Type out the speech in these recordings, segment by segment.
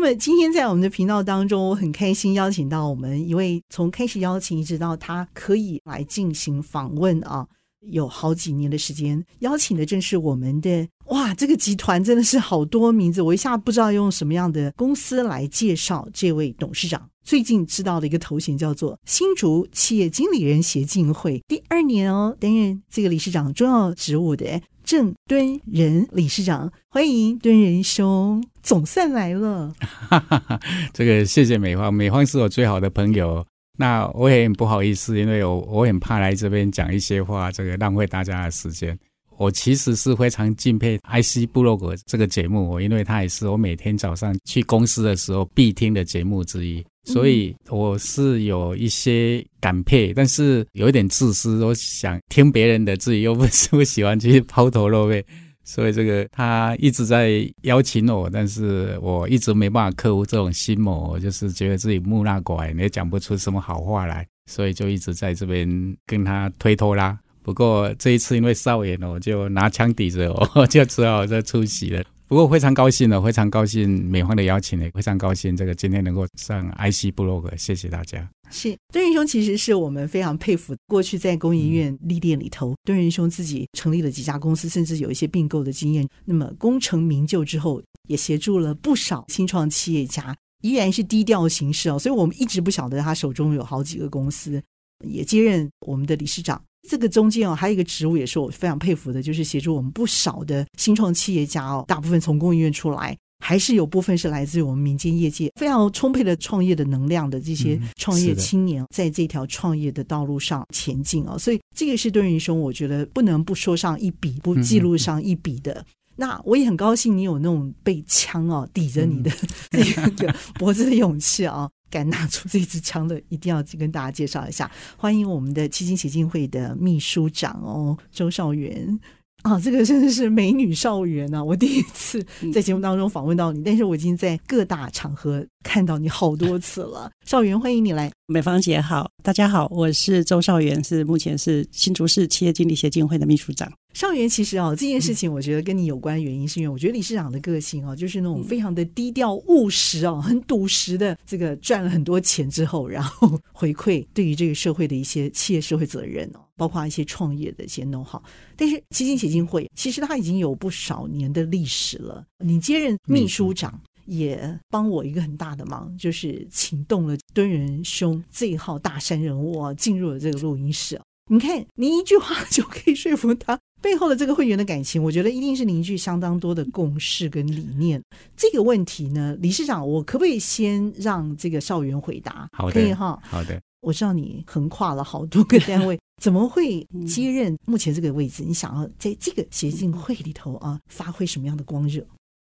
那么今天在我们的频道当中，我很开心邀请到我们一位从开始邀请一直到他可以来进行访问啊，有好几年的时间，邀请的正是我们的哇，这个集团真的是好多名字，我一下不知道用什么样的公司来介绍这位董事长。最近知道的一个头衔叫做新竹企业经理人协进会第二年哦，担任这个理事长重要职务的郑敦仁理事长，欢迎敦仁兄，总算来了。哈哈哈这个谢谢美芳，美芳是我最好的朋友，那我也很不好意思，因为我我很怕来这边讲一些话，这个浪费大家的时间。我其实是非常敬佩 IC 部落格这个节目，我因为它也是我每天早上去公司的时候必听的节目之一。所以我是有一些感佩，但是有一点自私，我想听别人的，自己又不是不喜欢去抛头露面，所以这个他一直在邀请我，但是我一直没办法克服这种心魔，就是觉得自己木讷寡言，也讲不出什么好话来，所以就一直在这边跟他推脱啦。不过这一次因为少爷呢，我就拿枪抵着我，就只好再出席了。不过非常高兴呢，非常高兴美方的邀请呢，非常高兴这个今天能够上 IC 部落格，谢谢大家。是敦仁兄，其实是我们非常佩服。过去在工研院历练里头，敦仁兄自己成立了几家公司，甚至有一些并购的经验。那么功成名就之后，也协助了不少新创企业家，依然是低调行事哦。所以我们一直不晓得他手中有好几个公司，也接任我们的理事长。这个中间哦，还有一个职务也是我非常佩服的，就是协助我们不少的新创企业家哦，大部分从工研院出来，还是有部分是来自于我们民间业界非常充沛的创业的能量的这些创业青年，在这条创业的道路上前进哦。所以这个是敦仁兄，我觉得不能不说上一笔，不记录上一笔的。那我也很高兴，你有那种被枪哦抵着你的 这个脖子的勇气啊。敢拿出这支枪的，一定要跟大家介绍一下。欢迎我们的企经协进会的秘书长哦，周少元啊，这个真的是美女少媛啊！我第一次在节目当中访问到你，但是我已经在各大场合看到你好多次了。少元，欢迎你来。美芳姐好，大家好，我是周少元，是目前是新竹市企业经理协进会的秘书长。少元，其实哦，这件事情我觉得跟你有关，原因是因为我觉得理事长的个性哦，就是那种非常的低调务实哦，很笃实的。这个赚了很多钱之后，然后回馈对于这个社会的一些企业社会责任哦，包括一些创业的一些 know-how。但是基金协进会其实它已经有不少年的历史了。你接任秘书长。也帮我一个很大的忙，就是请动了敦仁兄这一号大山人物啊，进入了这个录音室。你看，你一句话就可以说服他背后的这个会员的感情，我觉得一定是凝聚相当多的共识跟理念。这个问题呢，理事长，我可不可以先让这个校园回答？好的，可以哈。好的，我知道你横跨了好多个单位，怎么会接任目前这个位置？你想要在这个协进会里头啊，发挥什么样的光热？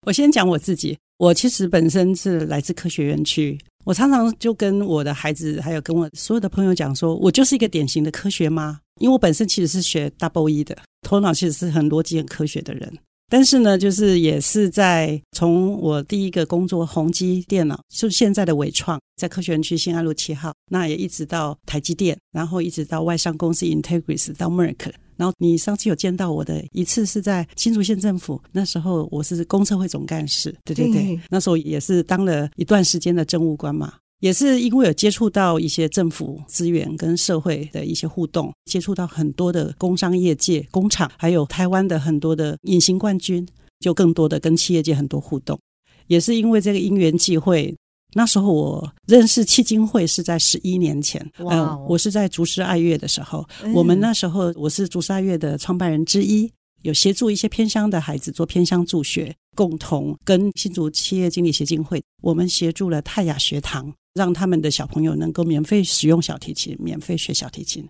我先讲我自己。我其实本身是来自科学园区，我常常就跟我的孩子，还有跟我所有的朋友讲说，我就是一个典型的科学妈，因为我本身其实是学 double E 的，头脑其实是很逻辑、很科学的人。但是呢，就是也是在从我第一个工作宏基电脑，就是现在的纬创，在科学园区新安路七号，那也一直到台积电，然后一直到外商公司 Integris 到 Merck。然后你上次有见到我的一次是在新竹县政府，那时候我是公测会总干事，对对对，那时候也是当了一段时间的政务官嘛，也是因为有接触到一些政府资源跟社会的一些互动，接触到很多的工商业界工厂，还有台湾的很多的隐形冠军，就更多的跟企业界很多互动，也是因为这个因缘际会。那时候我认识迄今会是在十一年前，嗯我是在竹师爱乐的时候，嗯、我们那时候我是竹师爱乐的创办人之一，有协助一些偏乡的孩子做偏乡助学，共同跟新竹企业经理协进会，我们协助了泰雅学堂，让他们的小朋友能够免费使用小提琴，免费学小提琴。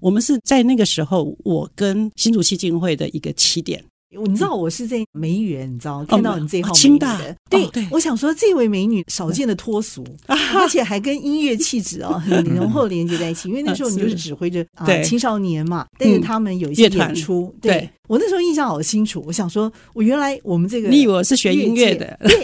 我们是在那个时候，我跟新竹企经会的一个起点。你知道我是在梅园，你知道看到你这号清大对对，我想说这位美女少见的脱俗，而且还跟音乐气质哦很浓厚 连接在一起，因为那时候你就是指挥着啊青少年嘛，但是他们有一些演出，对。我那时候印象好清楚，我想说，我原来我们这个，你以为我是学音乐的，对，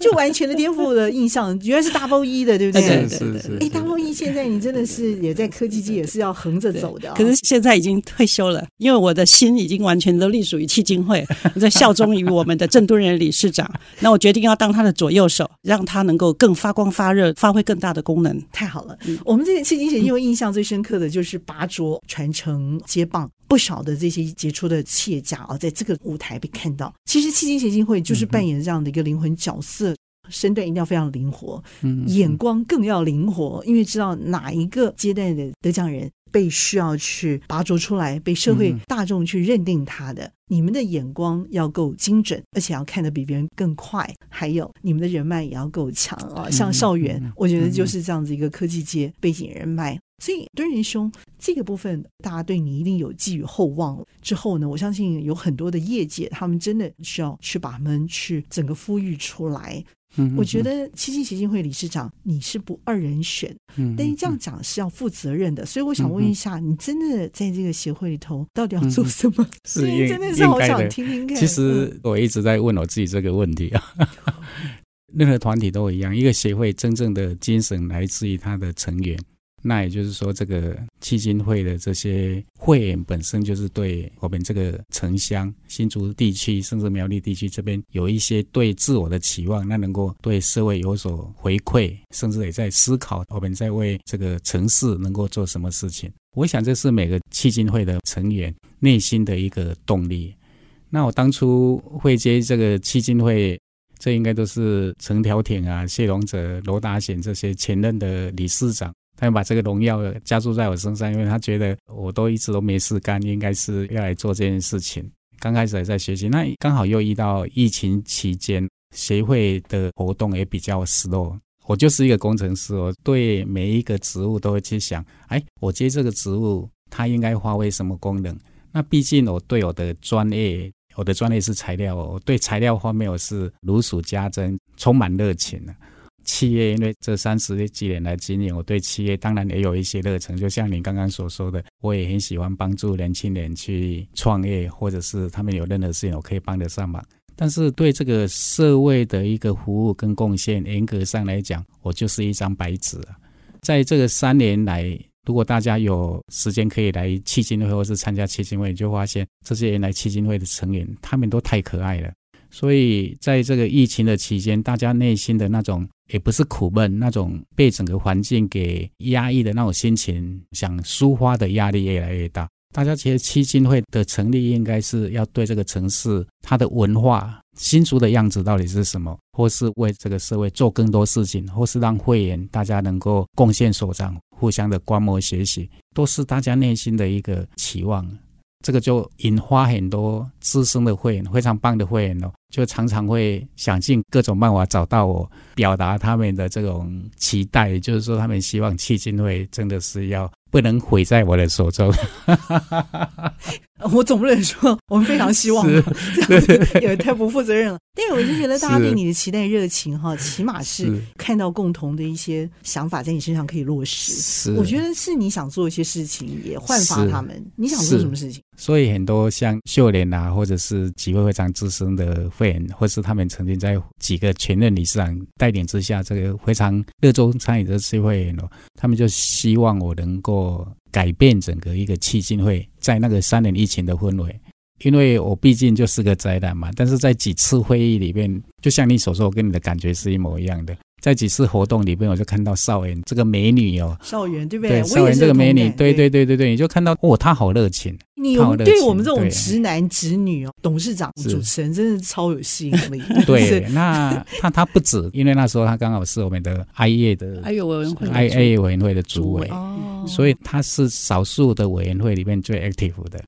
就完全的颠覆了印象，原来是 Double E 的，对不对？对对对。哎，Double E 现在你真的是也在科技界也是要横着走的，可是现在已经退休了，因为我的心已经完全都隶属于基金会，我 在效忠于我们的郑敦仁理事长。那我决定要当他的左右手，让他能够更发光发热，发挥更大的功能。太好了，我们这个基金会因为印象最深刻的就是拔擢传承接棒。不少的这些杰出的企业家啊，在这个舞台被看到。其实，基金协进会就是扮演这样的一个灵魂角色，身段一定要非常灵活，眼光更要灵活，因为知道哪一个接待的得奖人被需要去拔擢出来，被社会大众去认定他的。你们的眼光要够精准，而且要看得比别人更快，还有你们的人脉也要够强啊。像少元，我觉得就是这样子一个科技界背景人脉。所以敦仁兄这个部分，大家对你一定有寄予厚望。之后呢，我相信有很多的业界，他们真的需要去把他们去整个呼吁出来。嗯，我觉得企金协进会理事长你是不二人选，嗯，但是这样讲是要负责任的。所以我想问一下，你真的在这个协会里头到底要做什么？是 应真的是好想听听看。其实我一直在问我自己这个问题啊。任何团体都一样，一个协会真正的精神来自于它的成员。那也就是说，这个基金会的这些会员本身就是对我们这个城乡、新竹地区，甚至苗栗地区这边有一些对自我的期望，那能够对社会有所回馈，甚至也在思考我们在为这个城市能够做什么事情。我想这是每个基金会的成员内心的一个动力。那我当初会接这个基金会，这应该都是陈调停啊、谢龙泽、罗达显这些前任的理事长。他要把这个荣耀加注在我身上，因为他觉得我都一直都没事干，应该是要来做这件事情。刚开始还在学习，那刚好又遇到疫情期间，协会的活动也比较 slow。我就是一个工程师，我对每一个职务都会去想，哎，我接这个职务，它应该发挥什么功能？那毕竟我对我的专业，我的专业是材料，我对材料方面我是如数家珍，充满热情的。企业，因为这三十几年来经验，我对企业当然也有一些热忱。就像您刚刚所说的，我也很喜欢帮助年轻人去创业，或者是他们有任何事情，我可以帮得上忙。但是对这个社会的一个服务跟贡献，严格上来讲，我就是一张白纸。在这个三年来，如果大家有时间可以来基金会，或是参加基金会，你就发现这些人来基金会的成员，他们都太可爱了。所以在这个疫情的期间，大家内心的那种也不是苦闷，那种被整个环境给压抑的那种心情，想抒发的压力越来越大。大家其实基金会的成立应该是要对这个城市它的文化、新竹的样子到底是什么，或是为这个社会做更多事情，或是让会员大家能够贡献所长，互相的观摩学习，都是大家内心的一个期望。这个就引发很多资深的会员，非常棒的会员哦，就常常会想尽各种办法找到我，表达他们的这种期待，就是说他们希望基金会真的是要。不能毁在我的手中。我总不能说我们非常希望，这样子也太不负责任了。但是我就觉得大家对你的期待热情哈，起码是看到共同的一些想法在你身上可以落实。是，我觉得是你想做一些事情，也焕发他们。你想做什么事情？所以很多像秀莲啊，或者是几位非常资深的会员，或是他们曾经在几个前任理事长带领之下，这个非常热衷参与这些会员哦，他们就希望我能够。我改变整个一个迄金会，在那个三年疫情的氛围，因为我毕竟就是个宅男嘛。但是在几次会议里面，就像你所说，我跟你的感觉是一模一样的。在几次活动里面，我就看到少元这个美女哦，少元对不对？对，少元这个美女，对对对对对，你就看到哦，她好热情。你有对我们这种直男直女哦，董事长主持人真的超有吸引力。对，那他他不止，因为那时候他刚好是我们的 I 业的 I 业委员会 I A 委员会的主委，所以他是少数的委员会里面最 active 的。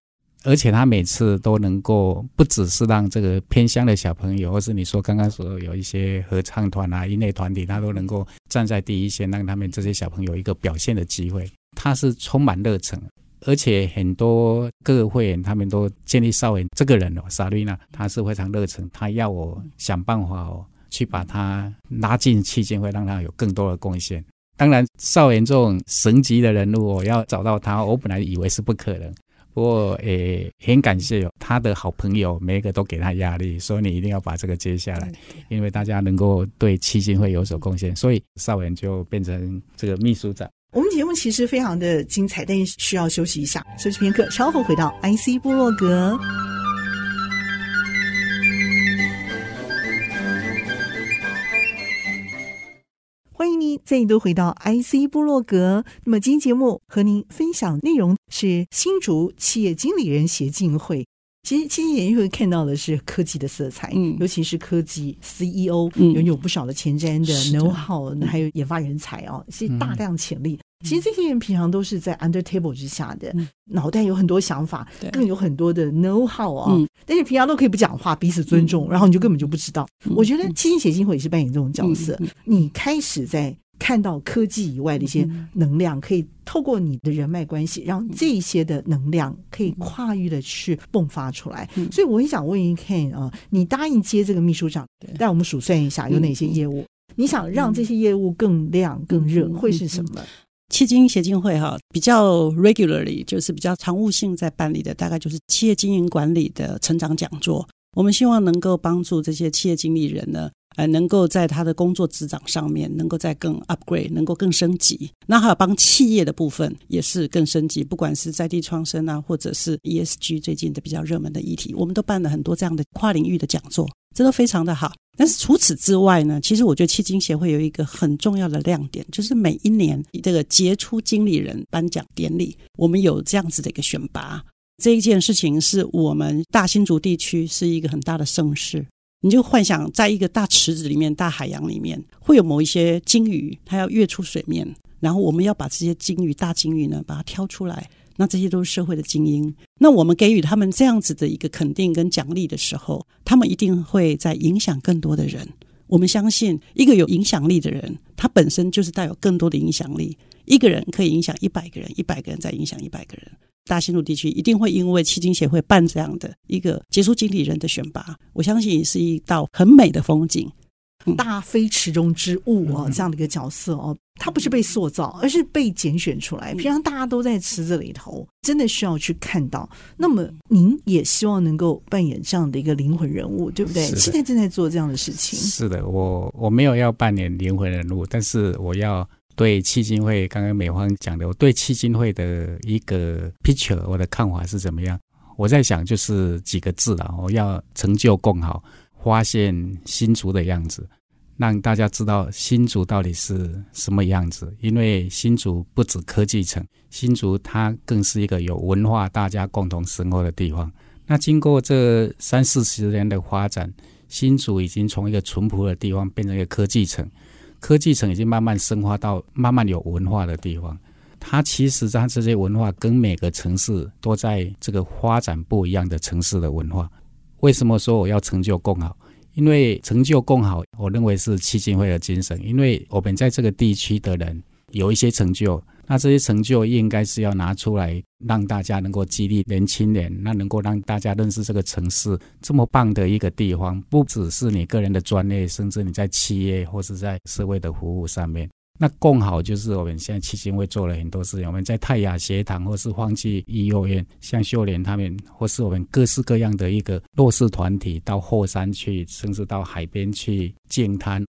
而且他每次都能够不只是让这个偏乡的小朋友，或是你说刚刚说有一些合唱团啊、音乐团体，他都能够站在第一线，让他们这些小朋友一个表现的机会。他是充满热忱，而且很多各个会员他们都建立少远这个人哦，莎瑞娜，他是非常热忱，他要我想办法哦，去把他拉进期间会，让他有更多的贡献。当然，少远这种神级的人物，我要找到他，我本来以为是不可能。不过，诶，很感谢他的好朋友，每一个都给他压力，说你一定要把这个接下来，因为大家能够对基金会有所贡献，所以少远就变成这个秘书长。我们节目其实非常的精彩，但需要休息一下，休息片刻，稍后回到 IC 部落格。再度回到 IC 部落格。那么今天节目和您分享内容是新竹企业经理人协进会。其实，其实也会看到的是科技的色彩，嗯，尤其是科技 CEO，嗯，拥有不少的前瞻的 know how，还有研发人才哦，是大量潜力。嗯、其实这些人平常都是在 under table 之下的，嗯、脑袋有很多想法，对。更有很多的 know how 啊，嗯、但是平常都可以不讲话，彼此尊重，嗯、然后你就根本就不知道。嗯、我觉得基金协进会也是扮演这种角色，你开始在。看到科技以外的一些能量，可以透过你的人脉关系，让这些的能量可以跨域的去迸发出来。所以我很想问一 Ken 啊，你答应接这个秘书长，带我们数算一下有哪些业务？你想让这些业务更亮、更热，会是什么？企经协进会哈，比较 regularly 就是比较常务性在办理的，大概就是企业经营管理的成长讲座。我们希望能够帮助这些企业经理人呢。呃，能够在他的工作职掌上面，能够再更 upgrade，能够更升级。那还有帮企业的部分也是更升级，不管是在地创生啊，或者是 ESG 最近的比较热门的议题，我们都办了很多这样的跨领域的讲座，这都非常的好。但是除此之外呢，其实我觉得企经协会有一个很重要的亮点，就是每一年这个杰出经理人颁奖典礼，我们有这样子的一个选拔。这一件事情是我们大新竹地区是一个很大的盛事。你就幻想在一个大池子里面、大海洋里面，会有某一些鲸鱼，它要跃出水面，然后我们要把这些鲸鱼、大鲸鱼呢，把它挑出来。那这些都是社会的精英。那我们给予他们这样子的一个肯定跟奖励的时候，他们一定会在影响更多的人。我们相信，一个有影响力的人，他本身就是带有更多的影响力。一个人可以影响一百个人，一百个人再影响一百个人。大新路地区一定会因为企经协会办这样的一个杰出经理人的选拔，我相信也是一道很美的风景。嗯、大非池中之物哦，这样的一个角色哦，他不是被塑造，而是被拣选出来。平常大家都在池子里头，真的需要去看到。那么您也希望能够扮演这样的一个灵魂人物，对不对？现在正在做这样的事情。是的，我我没有要扮演灵魂人物，但是我要。对企经会，刚刚美方讲的，我对企经会的一个 picture，我的看法是怎么样？我在想，就是几个字了，我要成就共好，发现新竹的样子，让大家知道新竹到底是什么样子。因为新竹不止科技城，新竹它更是一个有文化、大家共同生活的地方。那经过这三四十年的发展，新竹已经从一个淳朴的地方变成一个科技城。科技城已经慢慢深化到慢慢有文化的地方，它其实它这些文化跟每个城市都在这个发展不一样的城市的文化。为什么说我要成就更好？因为成就更好，我认为是基金会的精神。因为我们在这个地区的人有一些成就。那这些成就应该是要拿出来，让大家能够激励年轻人，那能够让大家认识这个城市这么棒的一个地方，不只是你个人的专业，甚至你在企业或是在社会的服务上面。那共好就是我们现在企经会做了很多事情，我们在泰雅学堂或是放弃医幼院，像秀莲他们，或是我们各式各样的一个弱势团体，到后山去，甚至到海边去净滩，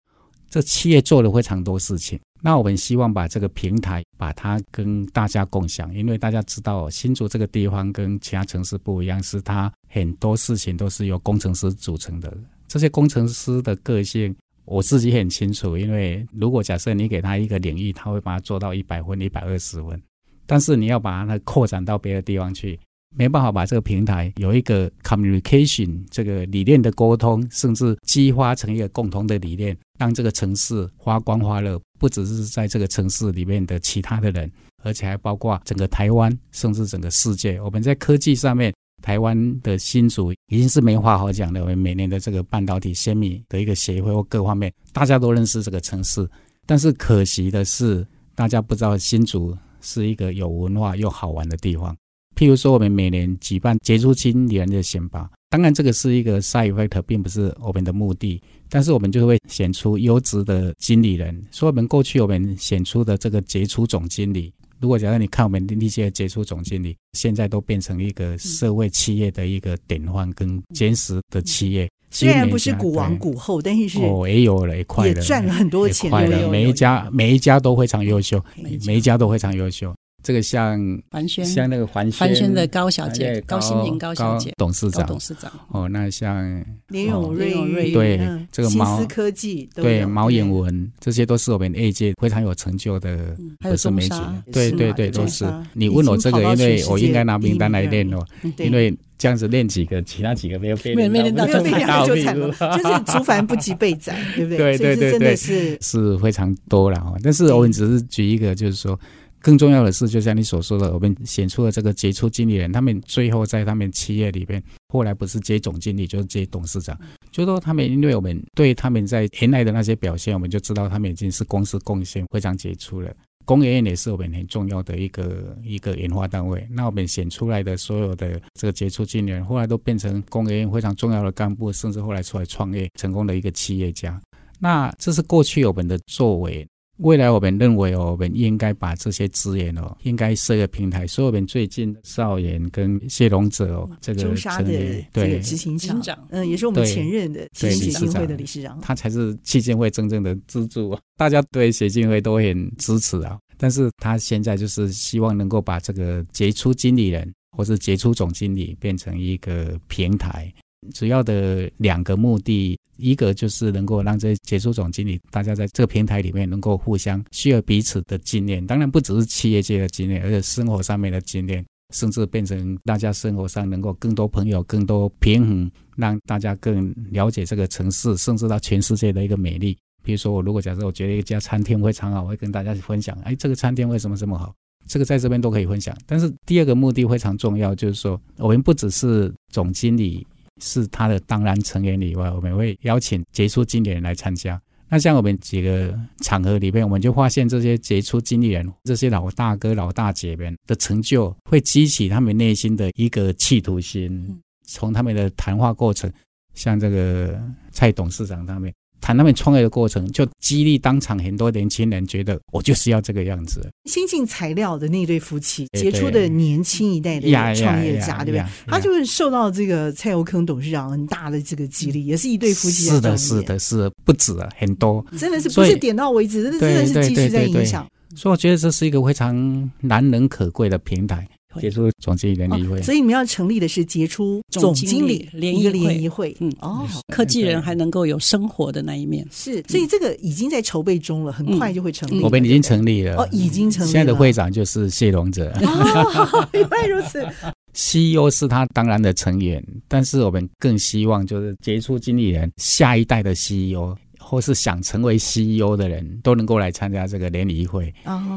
这企业做了非常多事情。那我们希望把这个平台，把它跟大家共享，因为大家知道新竹这个地方跟其他城市不一样，是它很多事情都是由工程师组成的。这些工程师的个性，我自己很清楚。因为如果假设你给他一个领域，他会把它做到一百分、一百二十分，但是你要把它扩展到别的地方去。没办法把这个平台有一个 communication 这个理念的沟通，甚至激发成一个共同的理念，让这个城市发光发热，不只是在这个城市里面的其他的人，而且还包括整个台湾，甚至整个世界。我们在科技上面，台湾的新竹已经是没话好讲的。我们每年的这个半导体先米的一个协会或各方面，大家都认识这个城市，但是可惜的是，大家不知道新竹是一个有文化又好玩的地方。譬如说，我们每年举办杰出经理人的选拔，当然这个是一个 side effect，并不是我们的目的。但是我们就会选出优质的经理人。所以，我们过去我们选出的这个杰出总经理，如果假如你看我们那些杰出总经理，现在都变成一个社会企业的一个典范跟坚实的企业。虽然不是股王股后，但是是哦，也有了一块也赚了很多钱。每一家每一家都非常优秀，每一家都非常优秀。这个像像那个环环宣的高小姐，高心凌高小姐，董事长，董事长。哦，那像林永瑞，对，这个毛科技，对，毛衍文，这些都是我们 A 界非常有成就的，还有中沙，对对对，都是。你问我这个，因为我应该拿名单来练哦，因为这样子练几个，其他几个没有被没有练到，就惨了，就是竹凡不及被宰，对不对？对对对对，是是非常多了哈。但是我们只是举一个，就是说。更重要的是，就像你所说的，我们选出了这个杰出经理人，他们最后在他们企业里边，后来不是接总经理，就是接董事长。就说他们，因为我们对他们在原来的那些表现，我们就知道他们已经是公司贡献非常杰出了。工研院也是我们很重要的一个一个研发单位。那我们选出来的所有的这个杰出经理人，后来都变成工研院非常重要的干部，甚至后来出来创业成功的一个企业家。那这是过去我们的作为。未来我们认为哦，我们应该把这些资源哦，应该设个平台。所以我们最近少岩跟谢龙哲哦，这个成立对执行长，嗯，也是我们前任的基金会的理事长，他才是基金会真正的支柱。大家对基金会都很支持啊，但是他现在就是希望能够把这个杰出经理人或是杰出总经理变成一个平台。主要的两个目的，一个就是能够让这些杰出总经理，大家在这个平台里面能够互相需要彼此的经验，当然不只是企业界的经验，而且生活上面的经验，甚至变成大家生活上能够更多朋友、更多平衡，让大家更了解这个城市，甚至到全世界的一个美丽。比如说，我如果假设我觉得一家餐厅非常好，我会跟大家分享，哎，这个餐厅为什么这么好？这个在这边都可以分享。但是第二个目的非常重要，就是说我们不只是总经理。是他的当然成员以外，我们会邀请杰出经理人来参加。那像我们几个场合里面，我们就发现这些杰出经理人、这些老大哥、老大姐们的成就，会激起他们内心的一个企图心。从他们的谈话过程，像这个蔡董事长他们。谈他们创业的过程，就激励当场很多年轻人，觉得我就是要这个样子。新进材料的那对夫妻，杰出的年轻一代的创业家，对不对？他就是受到这个蔡尤坑董事长很大的这个激励，也是一对夫妻。是的，是的，是的，不止啊，很多，真的是不是点到为止，真的真的是继续在影响。所以我觉得这是一个非常难能可贵的平台。杰出总经理联谊会，哦，所以你们要成立的是杰出总经理联谊联谊会。嗯，哦，科技人还能够有生活的那一面，是，所以这个已经在筹备中了，很快就会成立。我们已经成立了，哦，已经成立了。现在的会长就是谢龙哲。哦，原来如此。CEO 是他当然的成员，但是我们更希望就是杰出经理人下一代的 CEO。或是想成为 CEO 的人都能够来参加这个联谊会，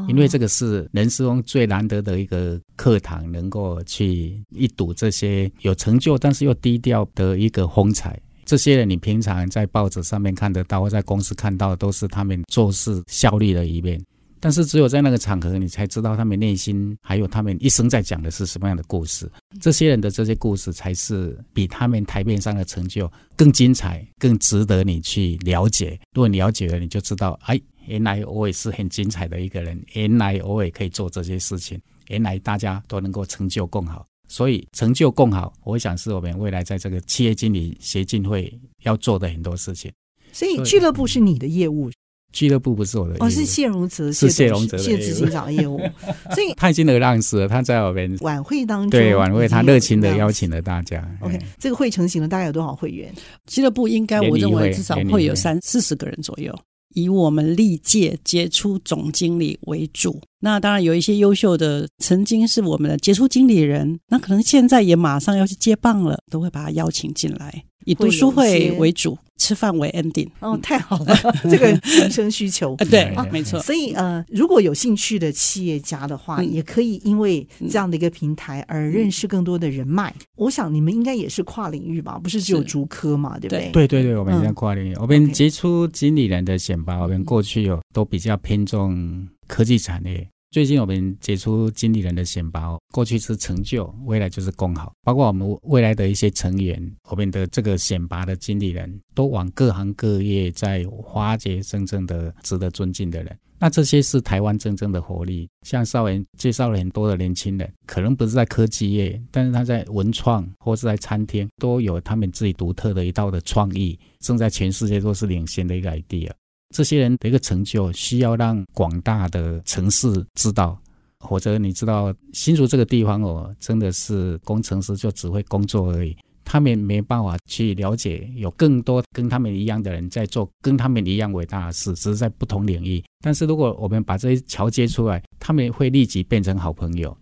因为这个是人生中最难得的一个课堂，能够去一睹这些有成就但是又低调的一个风采。这些人你平常在报纸上面看得到，或在公司看到，都是他们做事效率的一面。但是只有在那个场合，你才知道他们内心还有他们一生在讲的是什么样的故事。这些人的这些故事，才是比他们台面上的成就更精彩、更值得你去了解。如果你了解了，你就知道，哎，原来我也是很精彩的一个人，原来我也可以做这些事情，原来大家都能够成就更好。所以成就更好，我想是我们未来在这个企业经理协进会要做的很多事情。所以俱乐部是你的业务。俱乐部不是我的，哦，是谢荣泽，是谢荣泽谢执行长的业务，所以他已经得让死了，他在我们晚会当中，对晚会他热情的邀请了大家。OK，这个会成型了，大概有多少会员？俱乐部应该我认为至少会有三四十个人左右，以我们历届杰出总经理为主。那当然有一些优秀的，曾经是我们的杰出经理人，那可能现在也马上要去接棒了，都会把他邀请进来。以读书会为主，吃饭为 ending。哦，太好了，这个人生需求。对，没错。所以呃，如果有兴趣的企业家的话，也可以因为这样的一个平台而认识更多的人脉。我想你们应该也是跨领域吧？不是只有竹科嘛？对不对？对对对，我们现在跨领域。我们杰出经理人的选拔，我们过去有都比较偏重科技产业。最近我们杰出经理人的选拔，过去是成就，未来就是功好。包括我们未来的一些成员，我们的这个选拔的经理人都往各行各业在发掘真正的值得尊敬的人。那这些是台湾真正的活力。像少元介绍了很多的年轻人，可能不是在科技业，但是他在文创或是在餐厅都有他们自己独特的一道的创意，正在全世界都是领先的一个 idea。这些人的一个成就需要让广大的城市知道，或者你知道新竹这个地方哦，真的是工程师就只会工作而已，他们没办法去了解有更多跟他们一样的人在做跟他们一样伟大的事，只是在不同领域。但是如果我们把这些桥接出来，他们会立即变成好朋友，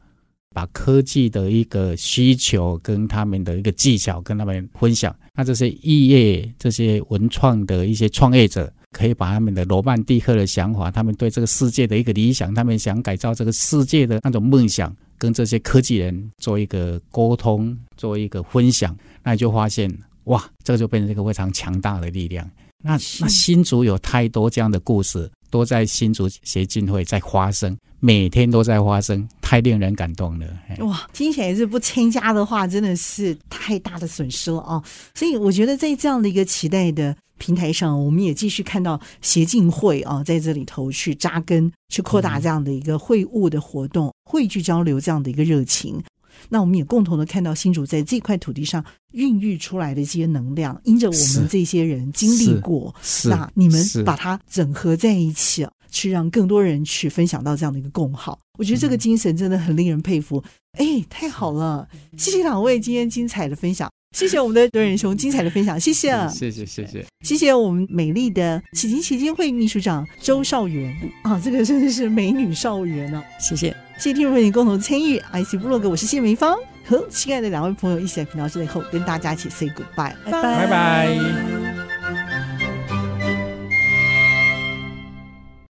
把科技的一个需求跟他们的一个技巧跟他们分享，那这些异业、这些文创的一些创业者。可以把他们的罗曼蒂克的想法，他们对这个世界的一个理想，他们想改造这个世界的那种梦想，跟这些科技人做一个沟通，做一个分享，那你就发现，哇，这个就变成一个非常强大的力量。那那新竹有太多这样的故事，都在新竹协进会在发生，每天都在发生，太令人感动了。哇，听起来是不参加的话，真的是太大的损失了啊！所以我觉得在这样的一个期待的平台上，我们也继续看到协进会啊，在这里头去扎根，去扩大这样的一个会务的活动、汇聚交流这样的一个热情。那我们也共同的看到新竹在这块土地上孕育出来的这些能量，因着我们这些人经历过，那你们把它整合在一起，去让更多人去分享到这样的一个共好。我觉得这个精神真的很令人佩服。哎，太好了！谢谢两位今天精彩的分享。谢谢我们的德仁兄精彩的分享，谢谢，谢谢，谢谢，谢谢我们美丽的启金协进会秘书长周少元啊，这个真的是美女少元呢，谢谢，谢谢听众朋友共同参与，IC 部落格，我是谢梅芳，和亲爱的两位朋友一起在频道最后跟大家一起 say goodbye，拜拜。拜拜。